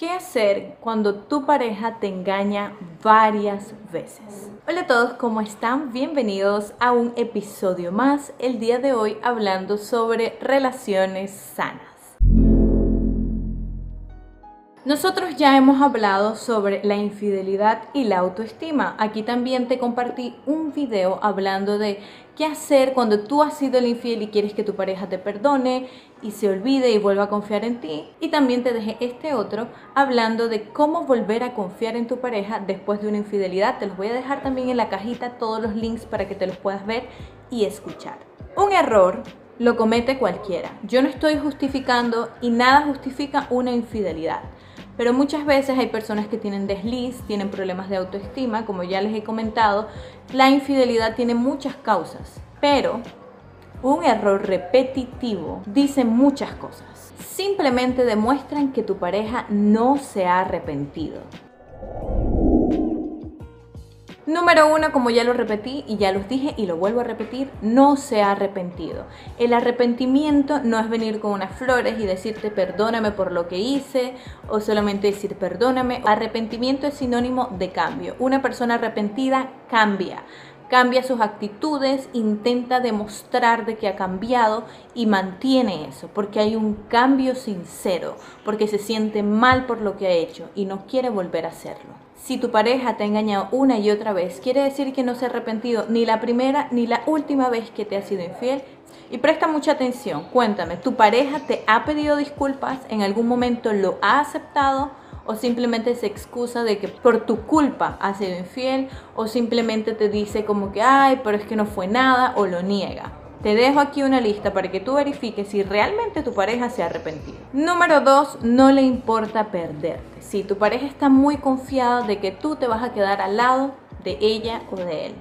¿Qué hacer cuando tu pareja te engaña varias veces? Hola a todos, ¿cómo están? Bienvenidos a un episodio más. El día de hoy hablando sobre relaciones sanas. Nosotros ya hemos hablado sobre la infidelidad y la autoestima. Aquí también te compartí un video hablando de qué hacer cuando tú has sido el infiel y quieres que tu pareja te perdone y se olvide y vuelva a confiar en ti. Y también te dejé este otro hablando de cómo volver a confiar en tu pareja después de una infidelidad. Te los voy a dejar también en la cajita todos los links para que te los puedas ver y escuchar. Un error lo comete cualquiera. Yo no estoy justificando y nada justifica una infidelidad. Pero muchas veces hay personas que tienen desliz, tienen problemas de autoestima, como ya les he comentado. La infidelidad tiene muchas causas, pero un error repetitivo dice muchas cosas. Simplemente demuestran que tu pareja no se ha arrepentido. Número uno, como ya lo repetí y ya los dije y lo vuelvo a repetir, no se ha arrepentido. El arrepentimiento no es venir con unas flores y decirte perdóname por lo que hice o solamente decir perdóname. Arrepentimiento es sinónimo de cambio. Una persona arrepentida cambia cambia sus actitudes, intenta demostrar de que ha cambiado y mantiene eso, porque hay un cambio sincero, porque se siente mal por lo que ha hecho y no quiere volver a hacerlo. Si tu pareja te ha engañado una y otra vez, quiere decir que no se ha arrepentido ni la primera ni la última vez que te ha sido infiel. Y presta mucha atención, cuéntame, ¿tu pareja te ha pedido disculpas? ¿En algún momento lo ha aceptado? ¿O simplemente se excusa de que por tu culpa ha sido infiel? ¿O simplemente te dice como que, ay, pero es que no fue nada? ¿O lo niega? Te dejo aquí una lista para que tú verifiques si realmente tu pareja se ha arrepentido. Número 2, no le importa perderte. Si tu pareja está muy confiada de que tú te vas a quedar al lado de ella o de él.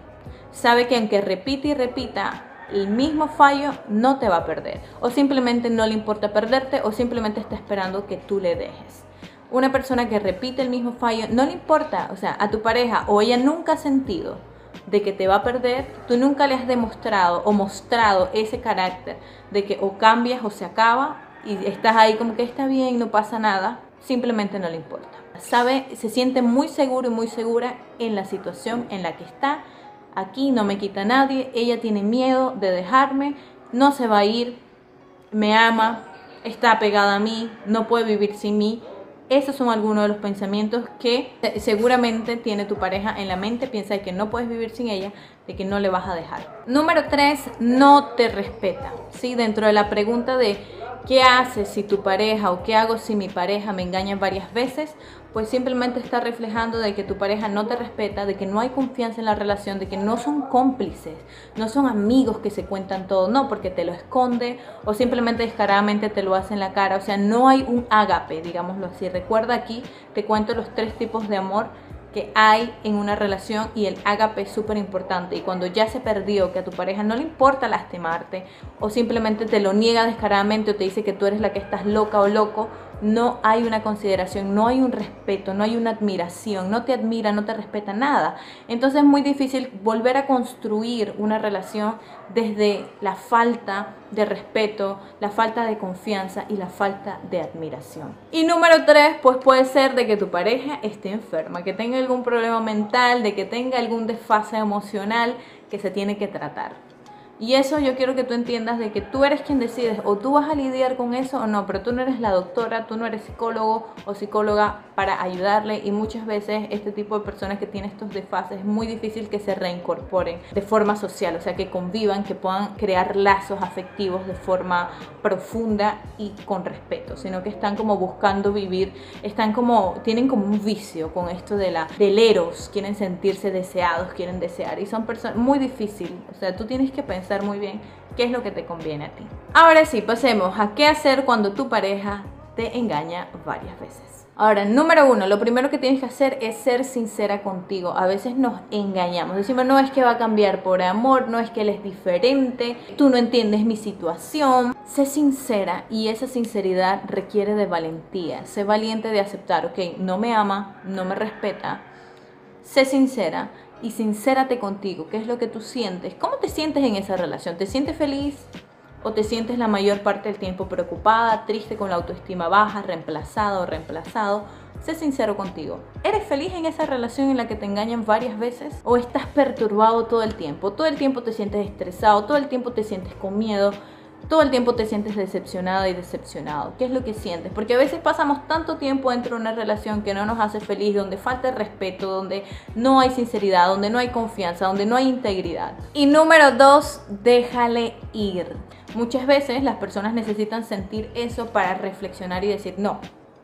Sabe que aunque repite y repita el mismo fallo, no te va a perder. O simplemente no le importa perderte o simplemente está esperando que tú le dejes. Una persona que repite el mismo fallo, no le importa, o sea, a tu pareja o ella nunca ha sentido de que te va a perder, tú nunca le has demostrado o mostrado ese carácter de que o cambias o se acaba y estás ahí como que está bien, no pasa nada, simplemente no le importa. Sabe, se siente muy seguro y muy segura en la situación en la que está. Aquí no me quita nadie, ella tiene miedo de dejarme, no se va a ir, me ama, está pegada a mí, no puede vivir sin mí esos son algunos de los pensamientos que seguramente tiene tu pareja en la mente. Piensa que no puedes vivir sin ella, de que no le vas a dejar. Número 3, no te respeta. ¿sí? Dentro de la pregunta de ¿Qué haces si tu pareja o qué hago si mi pareja me engaña varias veces? Pues simplemente está reflejando de que tu pareja no te respeta, de que no hay confianza en la relación, de que no son cómplices, no son amigos que se cuentan todo, no, porque te lo esconde o simplemente descaradamente te lo hace en la cara. O sea, no hay un ágape, digámoslo así. Recuerda aquí, te cuento los tres tipos de amor que hay en una relación y el ágape es súper importante. Y cuando ya se perdió, que a tu pareja no le importa lastimarte o simplemente te lo niega descaradamente o te dice que tú eres la que estás loca o loco, no hay una consideración, no hay un respeto, no hay una admiración, no te admira, no te respeta nada. Entonces es muy difícil volver a construir una relación desde la falta de respeto, la falta de confianza y la falta de admiración. Y número tres, pues puede ser de que tu pareja esté enferma, que tenga algún problema mental, de que tenga algún desfase emocional que se tiene que tratar. Y eso yo quiero que tú entiendas de que tú eres quien decides o tú vas a lidiar con eso o no, pero tú no eres la doctora, tú no eres psicólogo o psicóloga para ayudarle y muchas veces este tipo de personas que tienen estos desfases es muy difícil que se reincorporen de forma social, o sea, que convivan, que puedan crear lazos afectivos de forma profunda y con respeto, sino que están como buscando vivir, están como, tienen como un vicio con esto de la, del eros, quieren sentirse deseados, quieren desear y son personas muy difícil, o sea, tú tienes que pensar muy bien qué es lo que te conviene a ti. Ahora sí, pasemos a qué hacer cuando tu pareja te engaña varias veces. Ahora, número uno, lo primero que tienes que hacer es ser sincera contigo. A veces nos engañamos. Decimos, no es que va a cambiar por amor, no es que él es diferente, tú no entiendes mi situación. Sé sincera y esa sinceridad requiere de valentía. Sé valiente de aceptar, ok, no me ama, no me respeta. Sé sincera y sincérate contigo, qué es lo que tú sientes, cómo te sientes en esa relación, ¿te sientes feliz o te sientes la mayor parte del tiempo preocupada, triste con la autoestima baja, reemplazada o reemplazado? Sé sincero contigo. ¿Eres feliz en esa relación en la que te engañan varias veces? ¿O estás perturbado todo el tiempo? Todo el tiempo te sientes estresado, todo el tiempo te sientes con miedo, todo el tiempo te sientes decepcionada y decepcionado. ¿Qué es lo que sientes? Porque a veces pasamos tanto tiempo dentro de una relación que no nos hace feliz, donde falta respeto, donde no hay sinceridad, donde no hay confianza, donde no hay integridad. Y número dos, déjale ir. Muchas veces las personas necesitan sentir eso para reflexionar y decir, no,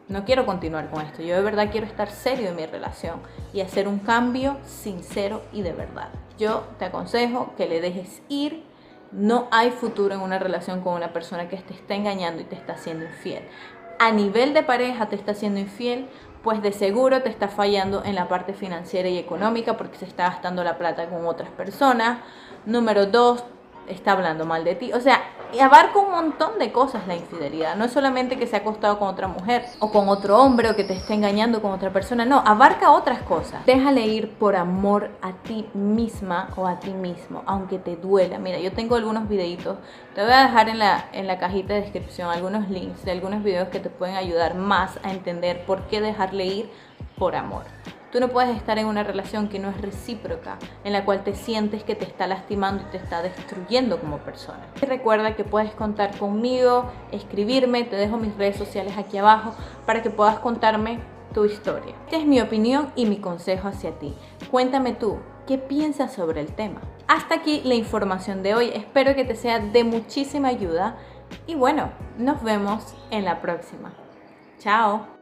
no quiero continuar con esto. Yo de verdad quiero estar serio en mi relación y hacer un cambio sincero y de verdad. Yo te aconsejo que le dejes ir no hay futuro en una relación con una persona que te está engañando y te está haciendo infiel. A nivel de pareja te está haciendo infiel, pues de seguro te está fallando en la parte financiera y económica porque se está gastando la plata con otras personas. Número dos, está hablando mal de ti. O sea, abarca un montón de cosas la infidelidad. No es solamente que se ha acostado con otra mujer o con otro hombre o que te esté engañando con otra persona. No, abarca otras cosas. Déjale ir por amor a ti misma o a ti mismo, aunque te duela. Mira, yo tengo algunos videitos. Te voy a dejar en la, en la cajita de descripción algunos links de algunos videos que te pueden ayudar más a entender por qué dejarle ir por amor. Tú no puedes estar en una relación que no es recíproca, en la cual te sientes que te está lastimando y te está destruyendo como persona. Y recuerda que puedes contar conmigo, escribirme, te dejo mis redes sociales aquí abajo para que puedas contarme tu historia. Esta es mi opinión y mi consejo hacia ti. Cuéntame tú, ¿qué piensas sobre el tema? Hasta aquí la información de hoy. Espero que te sea de muchísima ayuda y bueno, nos vemos en la próxima. Chao.